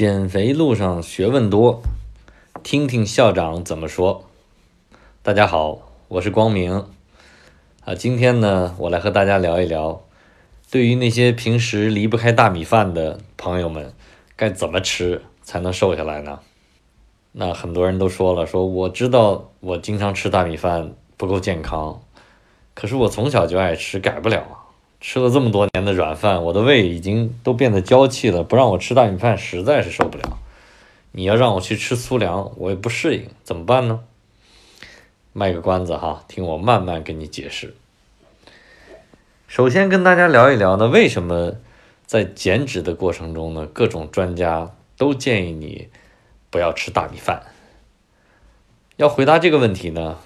减肥路上学问多，听听校长怎么说。大家好，我是光明啊。今天呢，我来和大家聊一聊，对于那些平时离不开大米饭的朋友们，该怎么吃才能瘦下来呢？那很多人都说了，说我知道我经常吃大米饭不够健康，可是我从小就爱吃，改不了。吃了这么多年的软饭，我的胃已经都变得娇气了，不让我吃大米饭实在是受不了。你要让我去吃粗粮，我也不适应，怎么办呢？卖个关子哈，听我慢慢跟你解释。首先跟大家聊一聊呢，为什么在减脂的过程中呢，各种专家都建议你不要吃大米饭。要回答这个问题呢？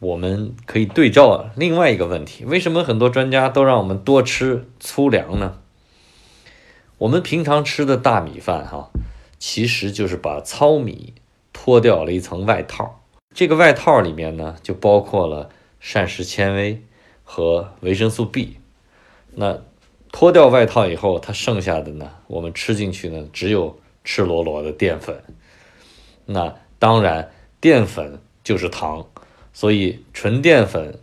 我们可以对照另外一个问题：为什么很多专家都让我们多吃粗粮呢？我们平常吃的大米饭，哈，其实就是把糙米脱掉了一层外套。这个外套里面呢，就包括了膳食纤维和维生素 B。那脱掉外套以后，它剩下的呢，我们吃进去呢，只有赤裸裸的淀粉。那当然，淀粉就是糖。所以纯淀粉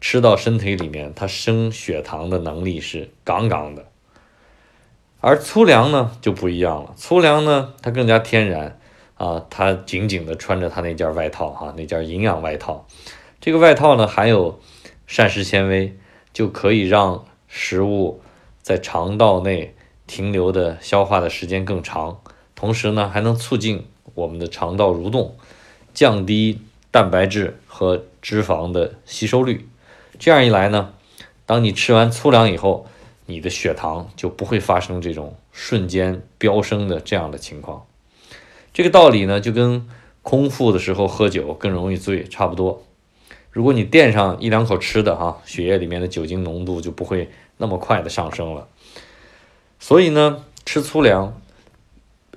吃到身体里面，它升血糖的能力是杠杠的。而粗粮呢就不一样了，粗粮呢它更加天然啊，它紧紧的穿着它那件外套哈，那件营养外套。这个外套呢含有膳食纤维，就可以让食物在肠道内停留的消化的时间更长，同时呢还能促进我们的肠道蠕动，降低。蛋白质和脂肪的吸收率，这样一来呢，当你吃完粗粮以后，你的血糖就不会发生这种瞬间飙升的这样的情况。这个道理呢，就跟空腹的时候喝酒更容易醉差不多。如果你垫上一两口吃的哈，血液里面的酒精浓度就不会那么快的上升了。所以呢，吃粗粮，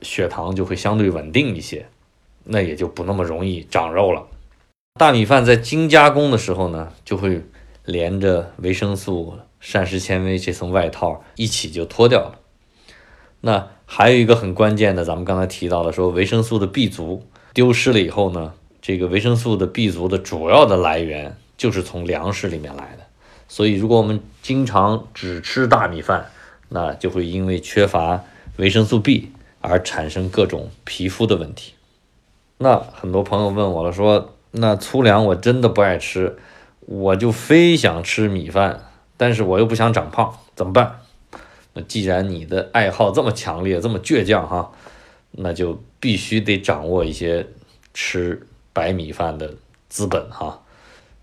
血糖就会相对稳定一些，那也就不那么容易长肉了。大米饭在精加工的时候呢，就会连着维生素、膳食纤维这层外套一起就脱掉了。那还有一个很关键的，咱们刚才提到了，说维生素的 B 族丢失了以后呢，这个维生素的 B 族的主要的来源就是从粮食里面来的。所以，如果我们经常只吃大米饭，那就会因为缺乏维生素 B 而产生各种皮肤的问题。那很多朋友问我了，说。那粗粮我真的不爱吃，我就非想吃米饭，但是我又不想长胖，怎么办？那既然你的爱好这么强烈，这么倔强哈，那就必须得掌握一些吃白米饭的资本哈。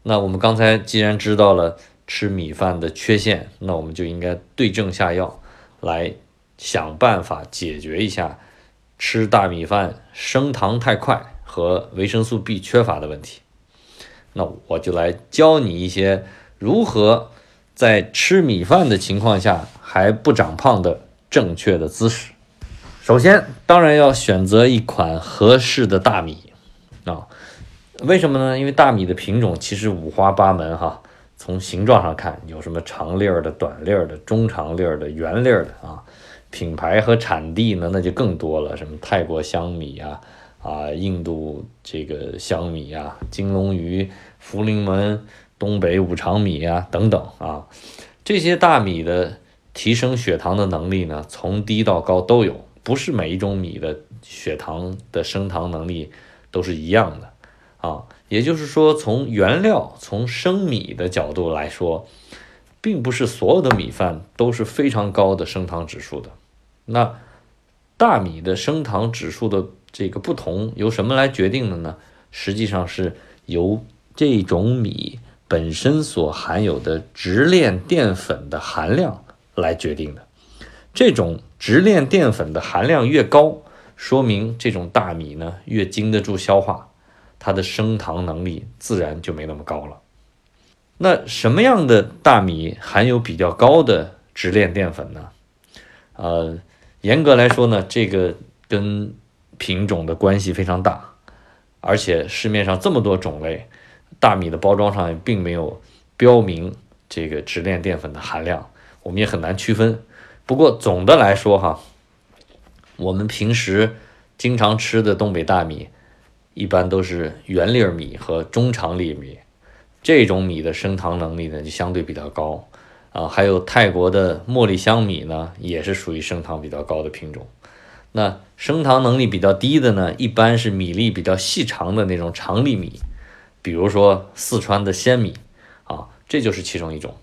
那我们刚才既然知道了吃米饭的缺陷，那我们就应该对症下药，来想办法解决一下吃大米饭升糖太快。和维生素 B 缺乏的问题，那我就来教你一些如何在吃米饭的情况下还不长胖的正确的姿势。首先，当然要选择一款合适的大米啊。为什么呢？因为大米的品种其实五花八门哈。从形状上看，有什么长粒儿的、短粒儿的、中长粒儿的、圆粒儿的啊。品牌和产地呢，那就更多了，什么泰国香米啊。啊，印度这个香米啊，金龙鱼、福临门、东北五常米啊等等啊，这些大米的提升血糖的能力呢，从低到高都有，不是每一种米的血糖的升糖能力都是一样的啊。也就是说，从原料、从生米的角度来说，并不是所有的米饭都是非常高的升糖指数的。那大米的升糖指数的。这个不同由什么来决定的呢？实际上是由这种米本身所含有的直链淀粉的含量来决定的。这种直链淀粉的含量越高，说明这种大米呢越经得住消化，它的升糖能力自然就没那么高了。那什么样的大米含有比较高的直链淀粉呢？呃，严格来说呢，这个跟品种的关系非常大，而且市面上这么多种类，大米的包装上也并没有标明这个直链淀粉的含量，我们也很难区分。不过总的来说哈，我们平时经常吃的东北大米，一般都是圆粒米和中长粒米，这种米的升糖能力呢就相对比较高啊。还有泰国的茉莉香米呢，也是属于升糖比较高的品种。那升糖能力比较低的呢，一般是米粒比较细长的那种长粒米，比如说四川的鲜米啊，这就是其中一种。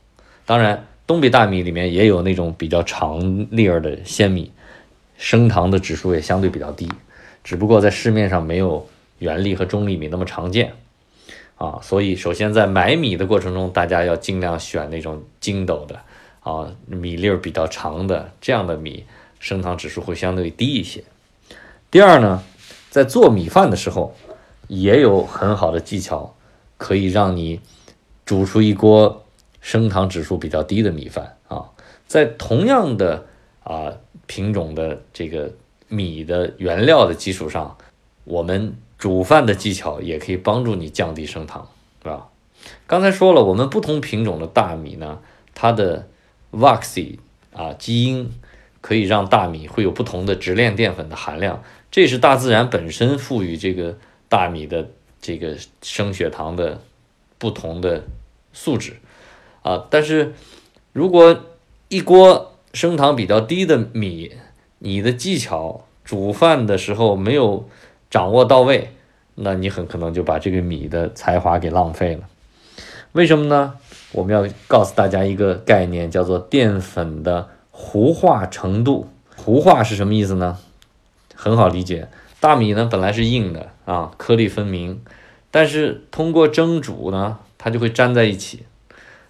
当然，东北大米里面也有那种比较长粒儿的鲜米，升糖的指数也相对比较低，只不过在市面上没有圆粒和中粒米那么常见啊。所以，首先在买米的过程中，大家要尽量选那种筋斗的啊，米粒儿比较长的这样的米，升糖指数会相对低一些。第二呢，在做米饭的时候，也有很好的技巧，可以让你煮出一锅。升糖指数比较低的米饭啊，在同样的啊品种的这个米的原料的基础上，我们煮饭的技巧也可以帮助你降低升糖，是吧？刚才说了，我们不同品种的大米呢，它的 Voxy 啊基因可以让大米会有不同的直链淀粉的含量，这是大自然本身赋予这个大米的这个升血糖的不同的素质。啊，但是如果一锅升糖比较低的米，你的技巧煮饭的时候没有掌握到位，那你很可能就把这个米的才华给浪费了。为什么呢？我们要告诉大家一个概念，叫做淀粉的糊化程度。糊化是什么意思呢？很好理解，大米呢本来是硬的啊，颗粒分明，但是通过蒸煮呢，它就会粘在一起。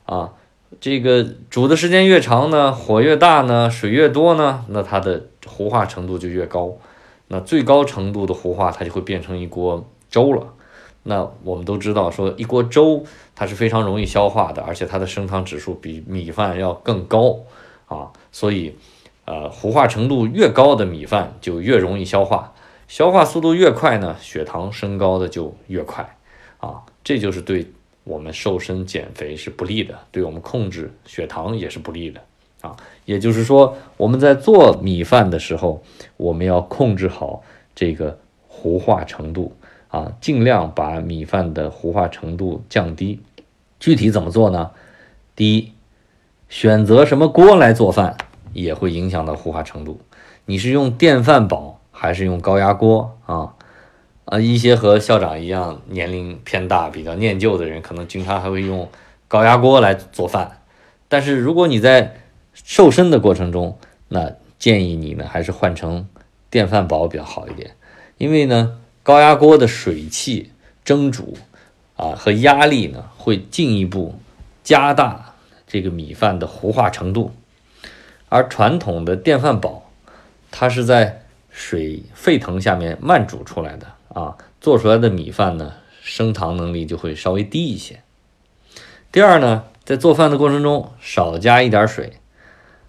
啊，这个煮的时间越长呢，火越大呢，水越多呢，那它的糊化程度就越高。那最高程度的糊化，它就会变成一锅粥了。那我们都知道，说一锅粥它是非常容易消化的，而且它的升糖指数比米饭要更高啊。所以，呃，糊化程度越高的米饭就越容易消化，消化速度越快呢，血糖升高的就越快啊。这就是对。我们瘦身减肥是不利的，对我们控制血糖也是不利的啊。也就是说，我们在做米饭的时候，我们要控制好这个糊化程度啊，尽量把米饭的糊化程度降低。具体怎么做呢？第一，选择什么锅来做饭也会影响到糊化程度。你是用电饭煲还是用高压锅啊？啊，一些和校长一样年龄偏大、比较念旧的人，可能经常还会用高压锅来做饭。但是如果你在瘦身的过程中，那建议你呢还是换成电饭煲比较好一点，因为呢高压锅的水汽蒸煮啊和压力呢会进一步加大这个米饭的糊化程度，而传统的电饭煲它是在水沸腾下面慢煮出来的。啊，做出来的米饭呢，升糖能力就会稍微低一些。第二呢，在做饭的过程中少加一点水，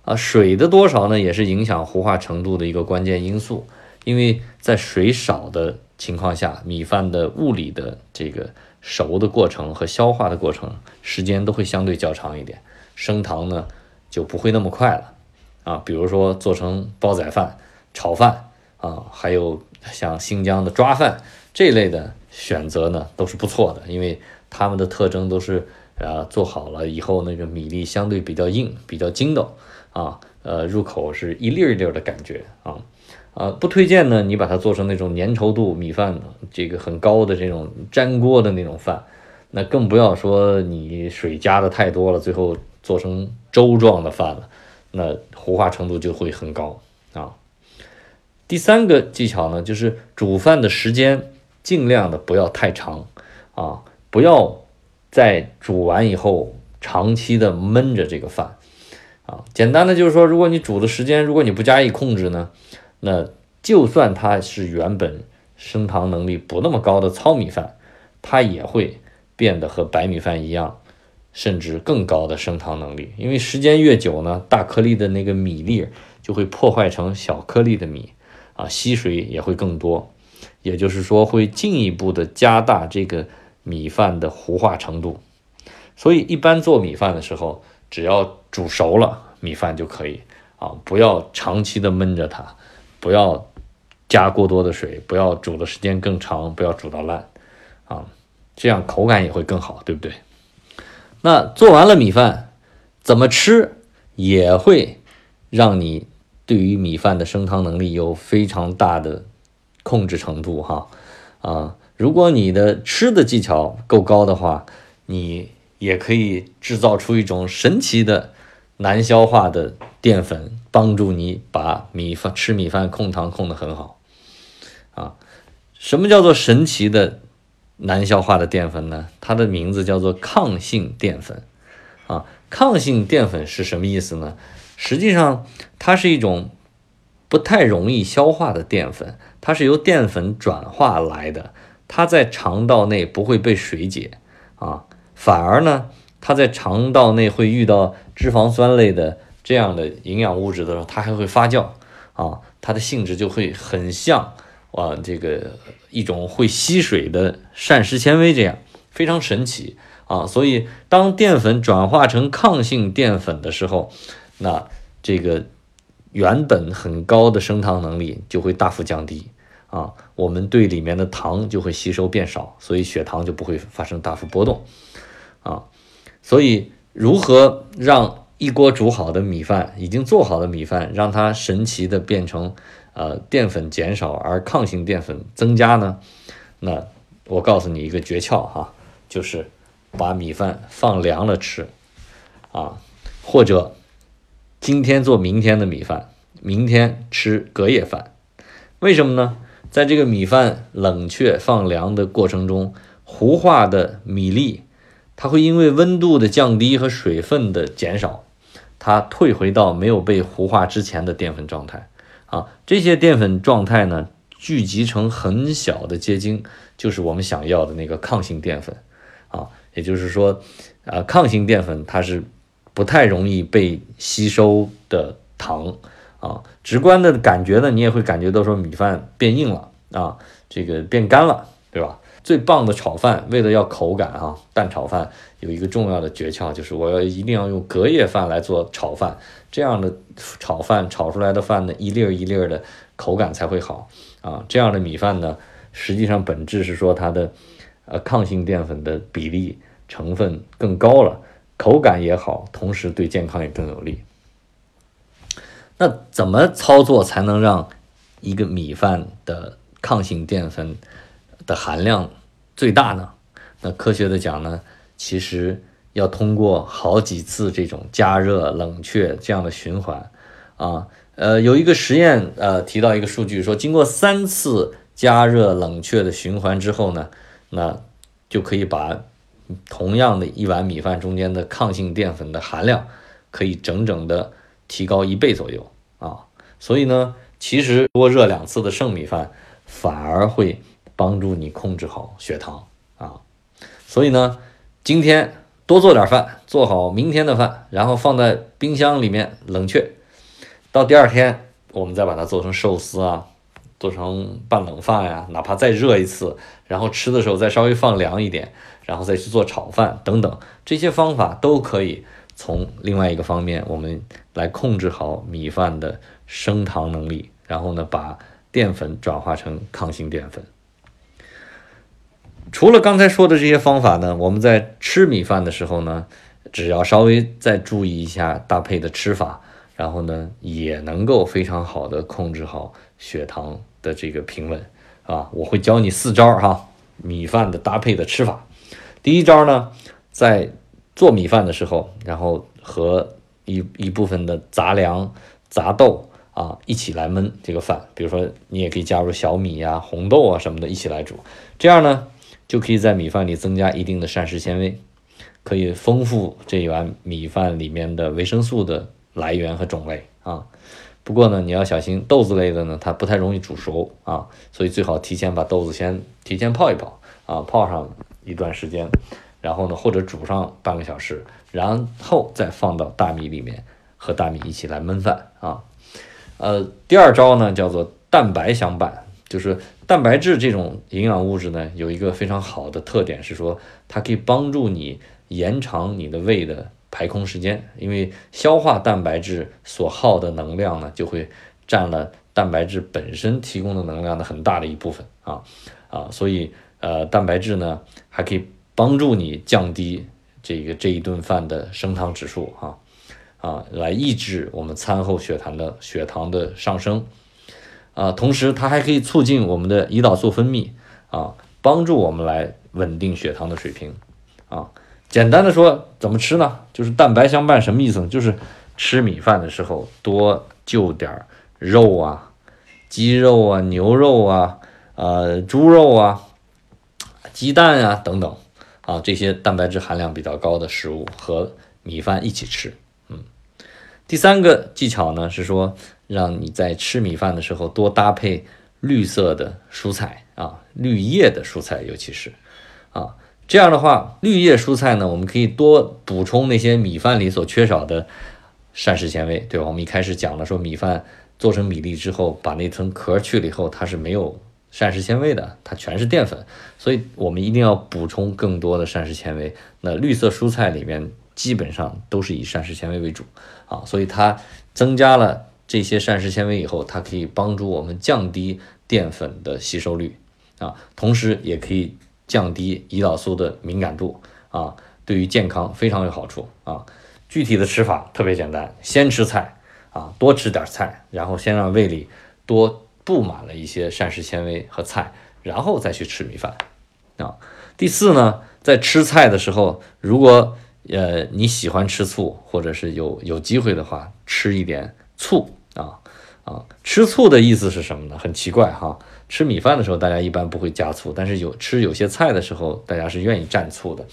啊，水的多少呢，也是影响糊化程度的一个关键因素。因为在水少的情况下，米饭的物理的这个熟的过程和消化的过程时间都会相对较长一点，升糖呢就不会那么快了。啊，比如说做成煲仔饭、炒饭啊，还有。像新疆的抓饭这类的选择呢，都是不错的，因为它们的特征都是，啊，做好了以后那个米粒相对比较硬，比较筋道，啊，呃，入口是一粒一粒的感觉，啊，啊，不推荐呢，你把它做成那种粘稠度米饭这个很高的这种粘锅的那种饭，那更不要说你水加的太多了，最后做成粥状的饭了，那糊化程度就会很高，啊。第三个技巧呢，就是煮饭的时间尽量的不要太长啊，不要在煮完以后长期的焖着这个饭啊。简单的就是说，如果你煮的时间如果你不加以控制呢，那就算它是原本升糖能力不那么高的糙米饭，它也会变得和白米饭一样，甚至更高的升糖能力。因为时间越久呢，大颗粒的那个米粒就会破坏成小颗粒的米。啊，吸水也会更多，也就是说会进一步的加大这个米饭的糊化程度。所以一般做米饭的时候，只要煮熟了米饭就可以啊，不要长期的焖着它，不要加过多的水，不要煮的时间更长，不要煮到烂啊，这样口感也会更好，对不对？那做完了米饭，怎么吃也会让你对于米饭的升汤能力有非常大的控制程度哈啊！如果你的吃的技巧够高的话，你也可以制造出一种神奇的难消化的淀粉，帮助你把米饭吃米饭控糖控得很好啊！什么叫做神奇的？难消化的淀粉呢？它的名字叫做抗性淀粉，啊，抗性淀粉是什么意思呢？实际上，它是一种不太容易消化的淀粉，它是由淀粉转化来的，它在肠道内不会被水解，啊，反而呢，它在肠道内会遇到脂肪酸类的这样的营养物质的时候，它还会发酵，啊，它的性质就会很像。啊，这个一种会吸水的膳食纤维，这样非常神奇啊！所以当淀粉转化成抗性淀粉的时候，那这个原本很高的升糖能力就会大幅降低啊，我们对里面的糖就会吸收变少，所以血糖就不会发生大幅波动啊。所以如何让一锅煮好的米饭，已经做好的米饭，让它神奇的变成？呃，淀粉减少而抗性淀粉增加呢？那我告诉你一个诀窍哈，就是把米饭放凉了吃啊，或者今天做明天的米饭，明天吃隔夜饭。为什么呢？在这个米饭冷却放凉的过程中，糊化的米粒它会因为温度的降低和水分的减少，它退回到没有被糊化之前的淀粉状态。啊，这些淀粉状态呢，聚集成很小的结晶，就是我们想要的那个抗性淀粉。啊，也就是说，啊，抗性淀粉它是不太容易被吸收的糖。啊，直观的感觉呢，你也会感觉到说米饭变硬了，啊，这个变干了，对吧？最棒的炒饭，为了要口感啊，蛋炒饭有一个重要的诀窍，就是我要一定要用隔夜饭来做炒饭，这样的炒饭炒出来的饭呢，一粒儿一粒儿的口感才会好啊。这样的米饭呢，实际上本质是说它的呃抗性淀粉的比例成分更高了，口感也好，同时对健康也更有利。那怎么操作才能让一个米饭的抗性淀粉？的含量最大呢？那科学的讲呢，其实要通过好几次这种加热、冷却这样的循环啊。呃，有一个实验，呃，提到一个数据说，经过三次加热、冷却的循环之后呢，那就可以把同样的一碗米饭中间的抗性淀粉的含量可以整整的提高一倍左右啊。所以呢，其实多热两次的剩米饭反而会。帮助你控制好血糖啊，所以呢，今天多做点饭，做好明天的饭，然后放在冰箱里面冷却，到第二天我们再把它做成寿司啊，做成拌冷饭呀，哪怕再热一次，然后吃的时候再稍微放凉一点，然后再去做炒饭等等，这些方法都可以从另外一个方面，我们来控制好米饭的升糖能力，然后呢，把淀粉转化成抗性淀粉。除了刚才说的这些方法呢，我们在吃米饭的时候呢，只要稍微再注意一下搭配的吃法，然后呢，也能够非常好的控制好血糖的这个平稳啊。我会教你四招哈，米饭的搭配的吃法。第一招呢，在做米饭的时候，然后和一一部分的杂粮、杂豆啊一起来焖这个饭，比如说你也可以加入小米呀、红豆啊什么的一起来煮，这样呢。就可以在米饭里增加一定的膳食纤维，可以丰富这一碗米饭里面的维生素的来源和种类啊。不过呢，你要小心豆子类的呢，它不太容易煮熟啊，所以最好提前把豆子先提前泡一泡啊，泡上一段时间，然后呢，或者煮上半个小时，然后再放到大米里面和大米一起来焖饭啊。呃，第二招呢叫做蛋白相伴，就是。蛋白质这种营养物质呢，有一个非常好的特点是说，它可以帮助你延长你的胃的排空时间，因为消化蛋白质所耗的能量呢，就会占了蛋白质本身提供的能量的很大的一部分啊啊，所以呃，蛋白质呢还可以帮助你降低这个这一顿饭的升糖指数啊啊，来抑制我们餐后血糖的血糖的上升啊，同时它还可以促进我们的胰岛素分泌啊，帮助我们来稳定血糖的水平啊。简单的说，怎么吃呢？就是蛋白相伴，什么意思呢？就是吃米饭的时候多就点肉啊，鸡肉啊，牛肉啊，呃，猪肉啊，鸡蛋啊等等啊，这些蛋白质含量比较高的食物和米饭一起吃。嗯，第三个技巧呢是说，让你在吃米饭的时候多搭配绿色的蔬菜啊，绿叶的蔬菜，尤其是啊。这样的话，绿叶蔬菜呢，我们可以多补充那些米饭里所缺少的膳食纤维，对吧？我们一开始讲了，说米饭做成米粒之后，把那层壳去了以后，它是没有膳食纤维的，它全是淀粉，所以我们一定要补充更多的膳食纤维。那绿色蔬菜里面基本上都是以膳食纤维为主啊，所以它增加了这些膳食纤维以后，它可以帮助我们降低淀粉的吸收率啊，同时也可以。降低胰岛素的敏感度啊，对于健康非常有好处啊。具体的吃法特别简单，先吃菜啊，多吃点菜，然后先让胃里多布满了一些膳食纤维和菜，然后再去吃米饭啊。第四呢，在吃菜的时候，如果呃你喜欢吃醋，或者是有有机会的话，吃一点醋啊啊。吃醋的意思是什么呢？很奇怪哈。吃米饭的时候，大家一般不会加醋，但是有吃有些菜的时候，大家是愿意蘸醋的，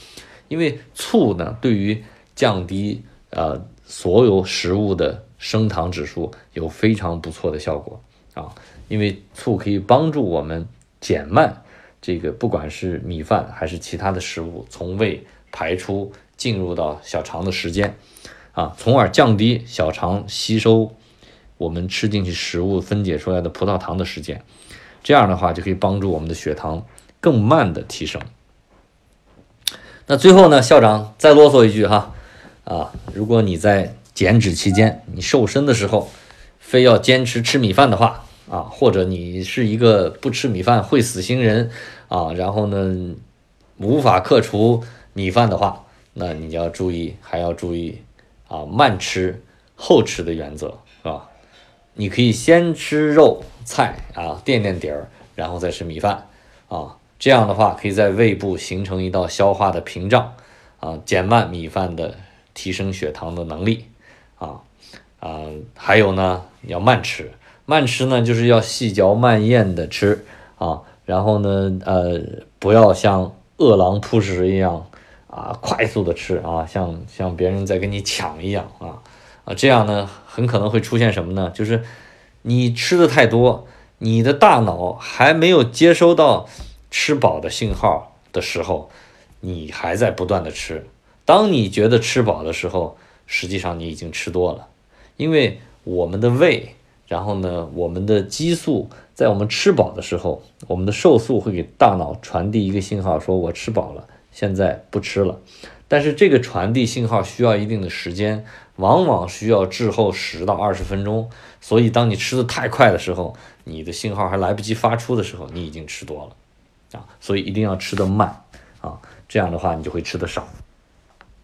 因为醋呢，对于降低呃所有食物的升糖指数有非常不错的效果啊，因为醋可以帮助我们减慢这个不管是米饭还是其他的食物从胃排出进入到小肠的时间啊，从而降低小肠吸收我们吃进去食物分解出来的葡萄糖的时间。这样的话就可以帮助我们的血糖更慢的提升。那最后呢，校长再啰嗦一句哈，啊，如果你在减脂期间，你瘦身的时候，非要坚持吃米饭的话，啊，或者你是一个不吃米饭会死星人啊，然后呢，无法克除米饭的话，那你要注意，还要注意啊，慢吃后吃的原则，是吧？你可以先吃肉菜啊，垫垫底儿，然后再吃米饭啊。这样的话，可以在胃部形成一道消化的屏障啊，减慢米饭的提升血糖的能力啊啊。还有呢，要慢吃，慢吃呢就是要细嚼慢咽的吃啊。然后呢，呃，不要像饿狼扑食一样啊，快速的吃啊，像像别人在跟你抢一样啊。啊，这样呢，很可能会出现什么呢？就是你吃的太多，你的大脑还没有接收到吃饱的信号的时候，你还在不断的吃。当你觉得吃饱的时候，实际上你已经吃多了。因为我们的胃，然后呢，我们的激素在我们吃饱的时候，我们的瘦素会给大脑传递一个信号，说我吃饱了，现在不吃了。但是这个传递信号需要一定的时间。往往需要滞后十到二十分钟，所以当你吃的太快的时候，你的信号还来不及发出的时候，你已经吃多了，啊，所以一定要吃得慢，啊，这样的话你就会吃的少。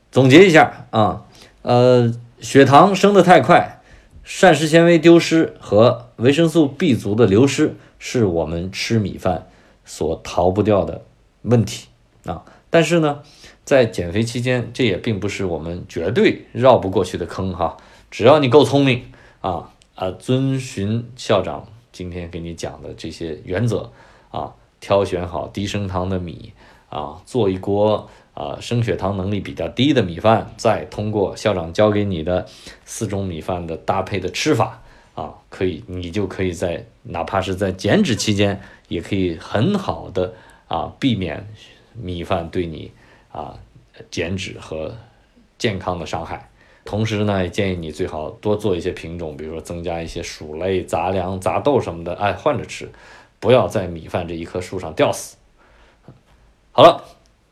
总结一下啊，呃，血糖升得太快，膳食纤维丢失和维生素 B 族的流失是我们吃米饭所逃不掉的问题啊，但是呢。在减肥期间，这也并不是我们绝对绕不过去的坑哈。只要你够聪明啊啊，遵循校长今天给你讲的这些原则啊，挑选好低升糖的米啊，做一锅啊升血糖能力比较低的米饭，再通过校长教给你的四种米饭的搭配的吃法啊，可以你就可以在哪怕是在减脂期间，也可以很好的啊避免米饭对你。啊，减脂和健康的伤害。同时呢，也建议你最好多做一些品种，比如说增加一些薯类、杂粮、杂豆什么的，哎，换着吃，不要在米饭这一棵树上吊死。好了，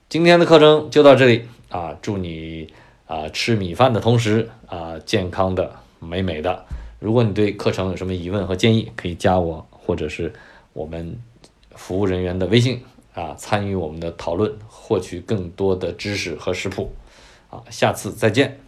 今天的课程就到这里啊！祝你啊吃米饭的同时啊健康的、美美的，如果你对课程有什么疑问和建议，可以加我或者是我们服务人员的微信啊，参与我们的讨论，获取更多的知识和食谱。啊，下次再见。